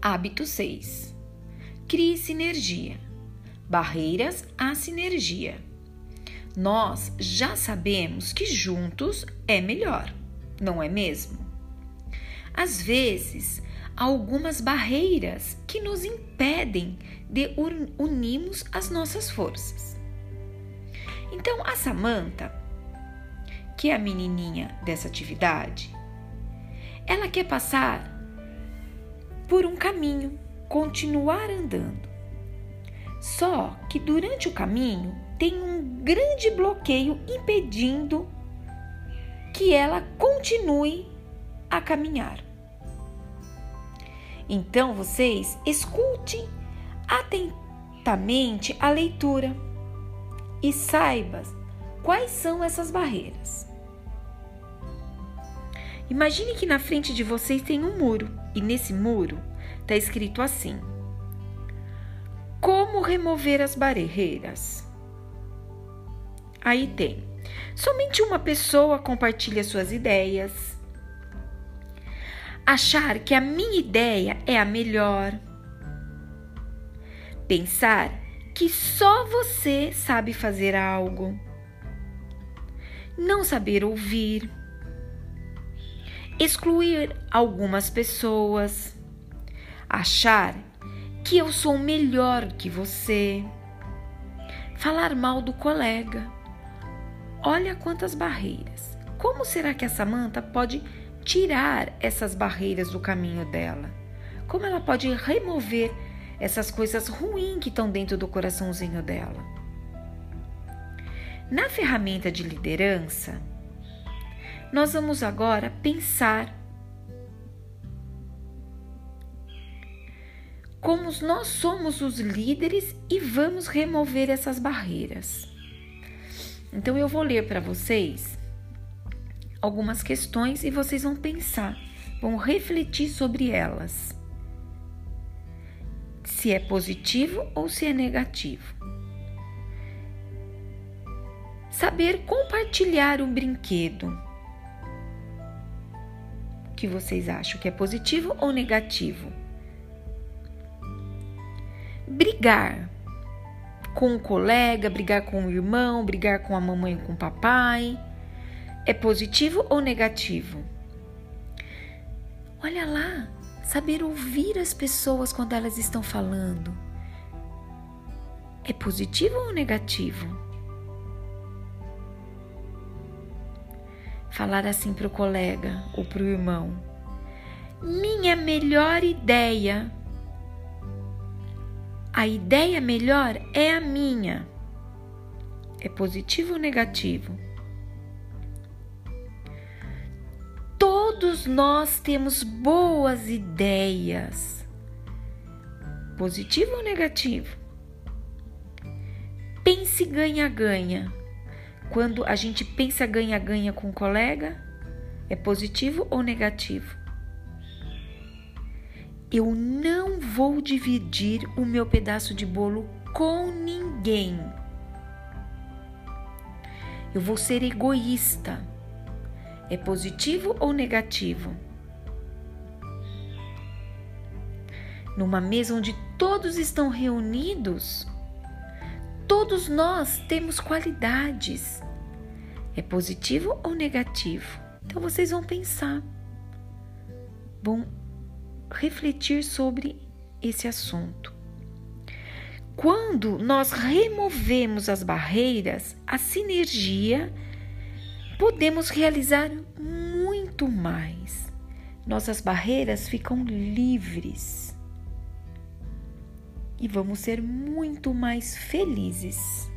Hábito 6. Crie sinergia. Barreiras à sinergia. Nós já sabemos que juntos é melhor, não é mesmo? Às vezes, há algumas barreiras que nos impedem de unirmos as nossas forças. Então, a Samantha, que é a menininha dessa atividade, ela quer passar por um caminho, continuar andando. Só que durante o caminho tem um grande bloqueio impedindo que ela continue a caminhar. Então vocês escutem atentamente a leitura e saibam quais são essas barreiras. Imagine que na frente de vocês tem um muro e nesse muro está escrito assim: Como remover as barreiras? Aí tem: somente uma pessoa compartilha suas ideias. Achar que a minha ideia é a melhor. Pensar que só você sabe fazer algo. Não saber ouvir excluir algumas pessoas, achar que eu sou melhor que você, falar mal do colega. Olha quantas barreiras. Como será que a Samanta pode tirar essas barreiras do caminho dela? Como ela pode remover essas coisas ruins que estão dentro do coraçãozinho dela? Na ferramenta de liderança, nós vamos agora pensar como nós somos os líderes e vamos remover essas barreiras. Então eu vou ler para vocês algumas questões e vocês vão pensar, vão refletir sobre elas. Se é positivo ou se é negativo. Saber compartilhar um brinquedo que vocês acham que é positivo ou negativo? Brigar com o colega, brigar com o irmão, brigar com a mamãe com o papai, é positivo ou negativo? Olha lá, saber ouvir as pessoas quando elas estão falando. É positivo ou negativo? Falar assim para o colega ou para o irmão: Minha melhor ideia. A ideia melhor é a minha. É positivo ou negativo? Todos nós temos boas ideias. Positivo ou negativo? Pense ganha-ganha. Quando a gente pensa ganha-ganha com um colega, é positivo ou negativo? Eu não vou dividir o meu pedaço de bolo com ninguém. Eu vou ser egoísta. É positivo ou negativo? Numa mesa onde todos estão reunidos, Todos nós temos qualidades. É positivo ou negativo? Então vocês vão pensar, vão refletir sobre esse assunto. Quando nós removemos as barreiras, a sinergia, podemos realizar muito mais. Nossas barreiras ficam livres e vamos ser muito mais felizes.